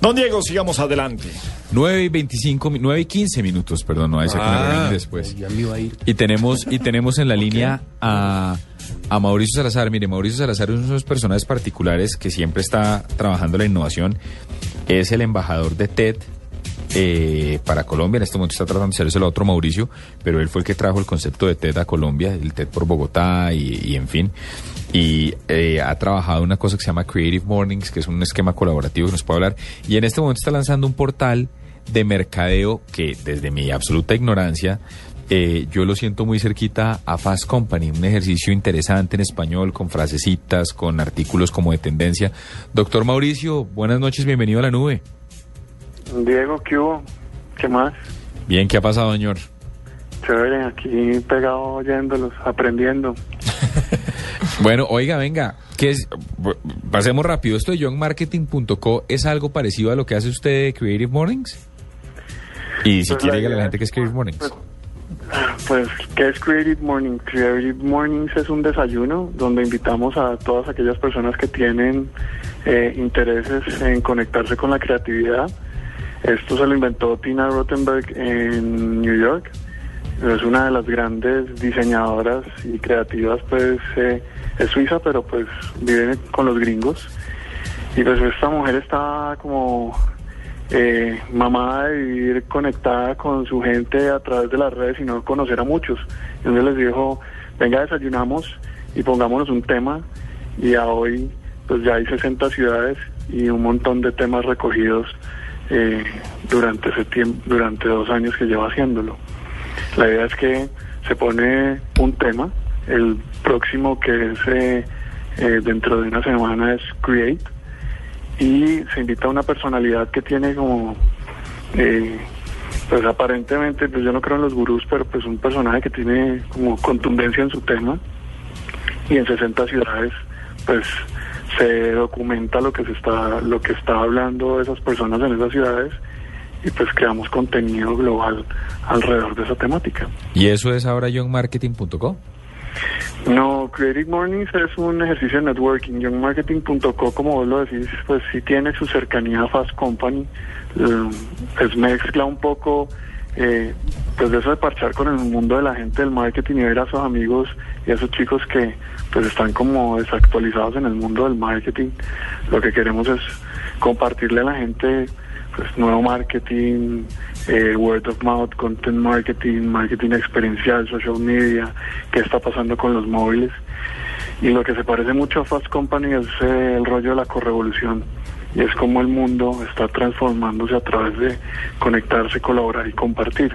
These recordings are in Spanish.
Don Diego, sigamos adelante. 9 y 25, mi- 9 y 15 minutos, perdón, no, Ah, después. Y tenemos, y tenemos en la línea a, a Mauricio Salazar. Mire, Mauricio Salazar es uno de esos personajes particulares que siempre está trabajando la innovación. Es el embajador de TED eh, para Colombia. En este momento está tratando de hacerse el otro Mauricio, pero él fue el que trajo el concepto de TED a Colombia, el TED por Bogotá y, en fin. Y eh, ha trabajado una cosa que se llama Creative Mornings, que es un esquema colaborativo que nos puede hablar. Y en este momento está lanzando un portal de mercadeo que desde mi absoluta ignorancia eh, yo lo siento muy cerquita a Fast Company, un ejercicio interesante en español, con frasecitas, con artículos como de tendencia. Doctor Mauricio, buenas noches, bienvenido a la nube. Diego, ¿qué hubo? ¿Qué más? Bien, ¿qué ha pasado, señor? Chévere, aquí pegado oyéndolos, aprendiendo. Bueno, oiga, venga, ¿qué es? Pasemos rápido. ¿Esto de youngmarketing.co es algo parecido a lo que hace usted de Creative Mornings? Y si Pues quiere, la dígale a la gente que es Creative Mornings. Pues, ¿qué es Creative Morning? Creative Mornings es un desayuno donde invitamos a todas aquellas personas que tienen eh, intereses en conectarse con la creatividad. Esto se lo inventó Tina Rottenberg en New York. Es una de las grandes diseñadoras y creativas, pues eh, suiza, pero pues vive con los gringos. Y pues esta mujer está como eh, mamada de vivir conectada con su gente a través de las redes y no conocer a muchos. Entonces les dijo, venga, desayunamos y pongámonos un tema. Y a hoy pues ya hay 60 ciudades y un montón de temas recogidos eh, durante ese tiempo, durante dos años que lleva haciéndolo. La idea es que se pone un tema, el próximo que es eh, eh, dentro de una semana es Create, y se invita a una personalidad que tiene como, eh, pues aparentemente, pues yo no creo en los gurús, pero pues un personaje que tiene como contundencia en su tema, y en 60 ciudades, pues se documenta lo que se está, lo que está hablando esas personas en esas ciudades, y pues creamos contenido global alrededor de esa temática. ¿Y eso es ahora youngmarketing.co? No, Creative Mornings es un ejercicio de networking. Youngmarketing.co, como vos lo decís, pues sí tiene su cercanía a Fast Company. Eh, pues mezcla un poco, eh, pues de eso de parchar con el mundo de la gente del marketing y ver a sus amigos y a esos chicos que pues están como desactualizados en el mundo del marketing. Lo que queremos es compartirle a la gente pues nuevo marketing, eh, word of mouth, content marketing, marketing experiencial, social media, qué está pasando con los móviles. Y lo que se parece mucho a Fast Company es eh, el rollo de la correvolución. Y es como el mundo está transformándose a través de conectarse, colaborar y compartir.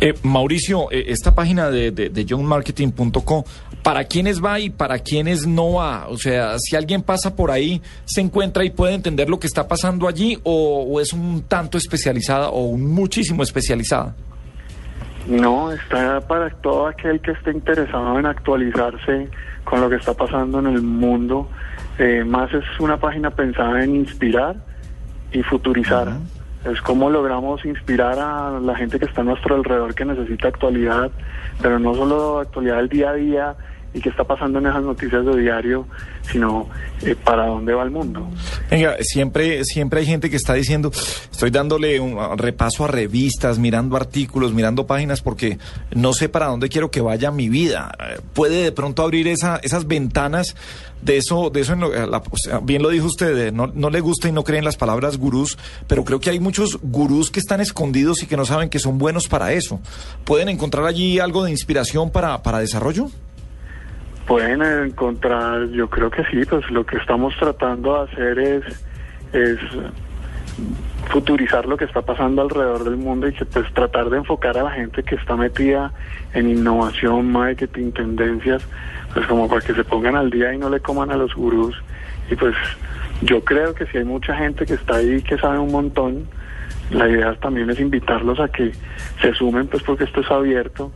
Eh, Mauricio, eh, esta página de, de, de youngmarketing.co, ¿para quiénes va y para quiénes no va? O sea, si alguien pasa por ahí, se encuentra y puede entender lo que está pasando allí, o, o es un tanto especializada o un muchísimo especializada. No, está para todo aquel que esté interesado en actualizarse con lo que está pasando en el mundo. Eh, más es una página pensada en inspirar y futurizar. Es como logramos inspirar a la gente que está a nuestro alrededor que necesita actualidad, pero no solo actualidad del día a día y qué está pasando en esas noticias de diario, sino eh, para dónde va el mundo. Venga, siempre, siempre hay gente que está diciendo, estoy dándole un uh, repaso a revistas, mirando artículos, mirando páginas, porque no sé para dónde quiero que vaya mi vida. Eh, Puede de pronto abrir esa, esas ventanas de eso, de eso en lo- eh, la- o sea, bien lo dijo usted, no, no le gusta y no cree en las palabras gurús, pero creo que hay muchos gurús que están escondidos y que no saben que son buenos para eso. ¿Pueden encontrar allí algo de inspiración para, para desarrollo? Pueden encontrar, yo creo que sí, pues lo que estamos tratando de hacer es, es futurizar lo que está pasando alrededor del mundo y que pues tratar de enfocar a la gente que está metida en innovación, marketing, tendencias, pues como para que se pongan al día y no le coman a los gurús. Y pues yo creo que si hay mucha gente que está ahí que sabe un montón, la idea también es invitarlos a que se sumen, pues porque esto es abierto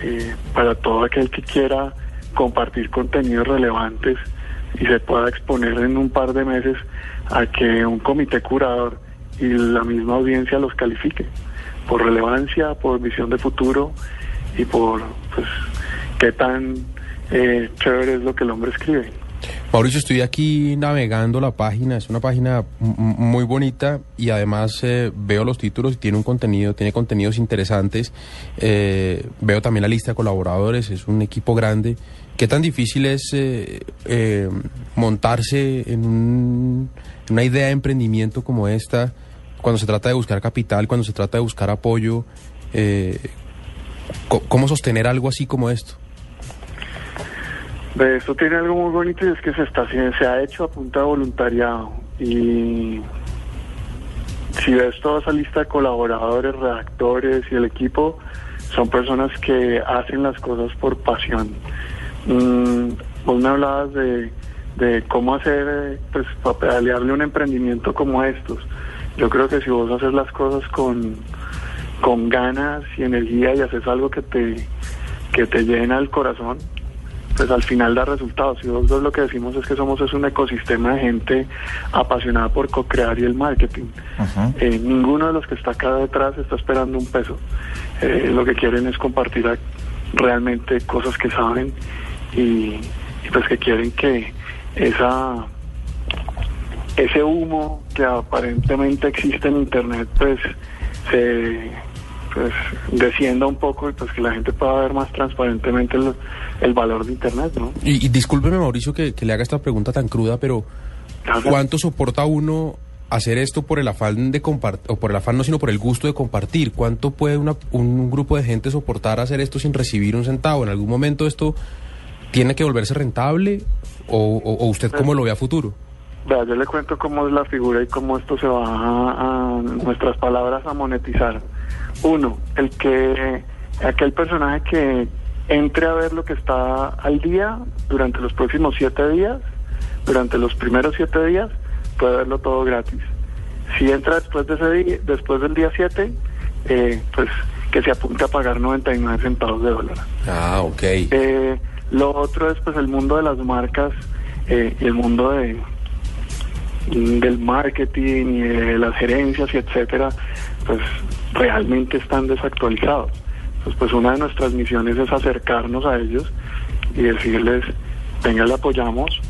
eh, para todo aquel que quiera compartir contenidos relevantes y se pueda exponer en un par de meses a que un comité curador y la misma audiencia los califique por relevancia, por visión de futuro y por pues qué tan eh, chévere es lo que el hombre escribe. Mauricio, estoy aquí navegando la página, es una página muy bonita y además eh, veo los títulos y tiene un contenido, tiene contenidos interesantes. Eh, veo también la lista de colaboradores, es un equipo grande. ¿Qué tan difícil es eh, montarse en una idea de emprendimiento como esta cuando se trata de buscar capital, cuando se trata de buscar apoyo? ¿Cómo sostener algo así como esto? Esto tiene algo muy bonito y es que se está se ha hecho a punta de voluntariado y si ves toda esa lista de colaboradores, redactores y el equipo, son personas que hacen las cosas por pasión. Mm, vos me hablabas de, de cómo hacer, pues, para pedalearle un emprendimiento como estos. Yo creo que si vos haces las cosas con, con ganas y energía y haces algo que te, que te llena el corazón, pues al final da resultados. Y nosotros lo que decimos es que somos es un ecosistema de gente apasionada por co-crear y el marketing. Eh, ninguno de los que está acá detrás está esperando un peso. Eh, lo que quieren es compartir realmente cosas que saben y, pues que quieren que esa ese humo que aparentemente existe en internet pues se pues descienda un poco y pues que la gente pueda ver más transparentemente el, valor de Internet, ¿no? Y, discúlpeme, Mauricio, que, le haga esta pregunta tan cruda, pero ¿cuánto soporta uno hacer esto por el afán de compartir, o por el afán no, sino por el gusto de compartir? ¿Cuánto puede un grupo de gente soportar hacer esto sin recibir un centavo? ¿En algún momento esto tiene que volverse rentable o, usted cómo lo ve a futuro? Vea, yo le cuento cómo es la figura y cómo esto se va a nuestras palabras a monetizar. Uno, el que aquel personaje que entre a ver lo que está al día durante los próximos siete días, durante los primeros siete días, puede verlo todo gratis. Si entra después de ese día, después del día 7, eh, pues que se apunte a pagar 99 centavos de dólar. Ah, ok. Eh, lo otro es pues el mundo de las marcas eh, y el mundo de del marketing y de las gerencias y etcétera, pues realmente están desactualizados. Entonces, pues una de nuestras misiones es acercarnos a ellos y decirles, venga, le apoyamos,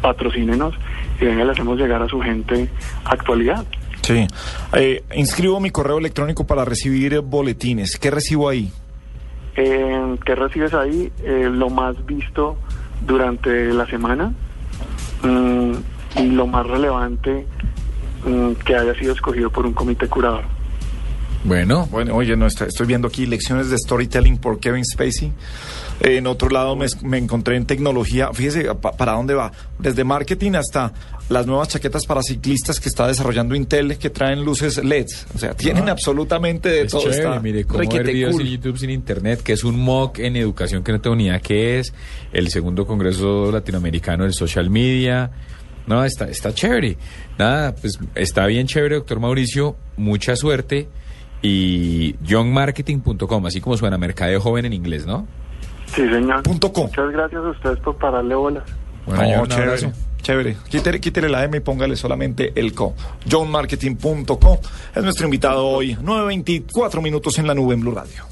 patrocínenos y venga, le hacemos llegar a su gente actualidad. Sí. Eh, inscribo mi correo electrónico para recibir boletines. ¿Qué recibo ahí? Eh, ¿Qué recibes ahí? Eh, lo más visto durante la semana mm, y lo más relevante mm, que haya sido escogido por un comité curador. Bueno, bueno, oye, no, estoy viendo aquí lecciones de storytelling por Kevin Spacey. en otro lado me, encontré en tecnología. Fíjese, ¿para dónde va? Desde marketing hasta las nuevas chaquetas para ciclistas que está desarrollando Intel que traen luces LEDs. O sea, tienen ah. absolutamente de todo. Chévere, mire, cómo ver videos en YouTube sin internet, que es un MOOC en educación que no tengo ni idea qué es, el segundo congreso latinoamericano del social media. No, está, está chévere. Nada, pues está bien chévere, doctor Mauricio. Mucha suerte y youngmarketing.com, así como suena mercadeo joven en inglés, ¿no? Sí, señor. Punto com. Muchas gracias a ustedes por pararle bolas. Bueno, chévere. Chévere. Quítele, quítele, la M y póngale solamente el co. Johnmarketing.com es nuestro invitado hoy. 9.24 minutos en la nube en Blue Radio.